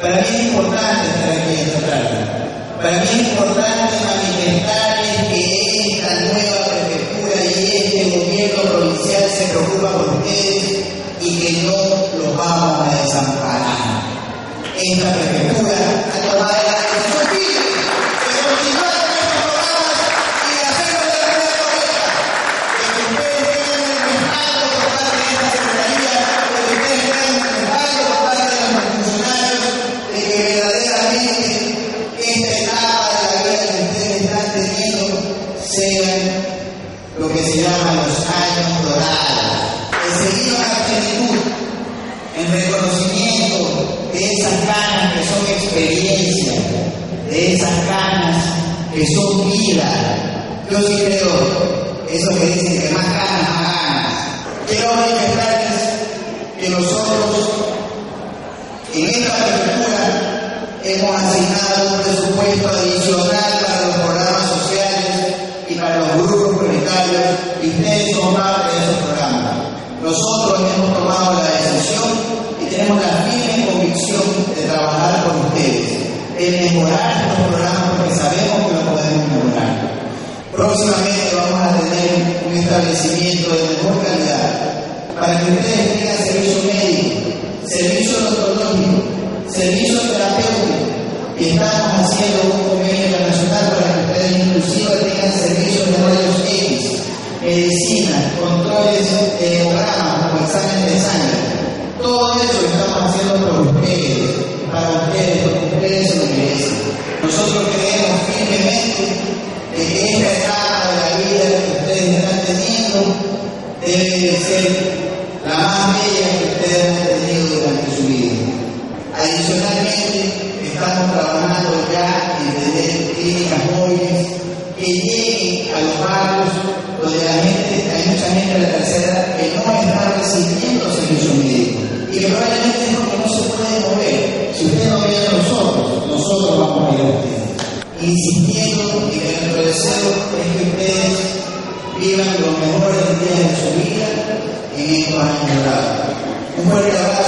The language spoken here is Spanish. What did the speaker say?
Para mí es importante estar aquí esta tarde. Para mí es importante manifestarles que esta nueva prefectura y este gobierno provincial se preocupa por ustedes y que no los vamos a desamparar. Esta prefectura ha tomado la decisión plenitud en reconocimiento de esas ganas que son experiencia, de esas ganas que son vida. Yo sí creo, eso que dicen que más ganas, más ganas. Quiero manifestarles que nosotros en esta prefectura hemos asignado un presupuesto adicional para los programas sociales y para los grupos prioritarios y ustedes son parte de esos programas. Nosotros tomado la decisión y tenemos la firme convicción de trabajar con ustedes, de mejorar estos programas porque sabemos que lo podemos mejorar. Próximamente vamos a tener un establecimiento de mejor calidad para que ustedes tengan servicio médico, servicio odontológico, servicio terapéutico y estamos haciendo un convenio internacional para que ustedes Adicionalmente, estamos trabajando ya en tener clínicas móviles que lleguen a los barrios donde la gente, hay mucha gente de la tercera que no está recibiendo servicio médico y que probablemente es porque no se puede mover. Si usted no viene a nosotros, nosotros vamos a ir a ustedes. Insistiendo en que nuestro deseo es que ustedes vivan los mejores días de su vida en estos años. Un fuerte abrazo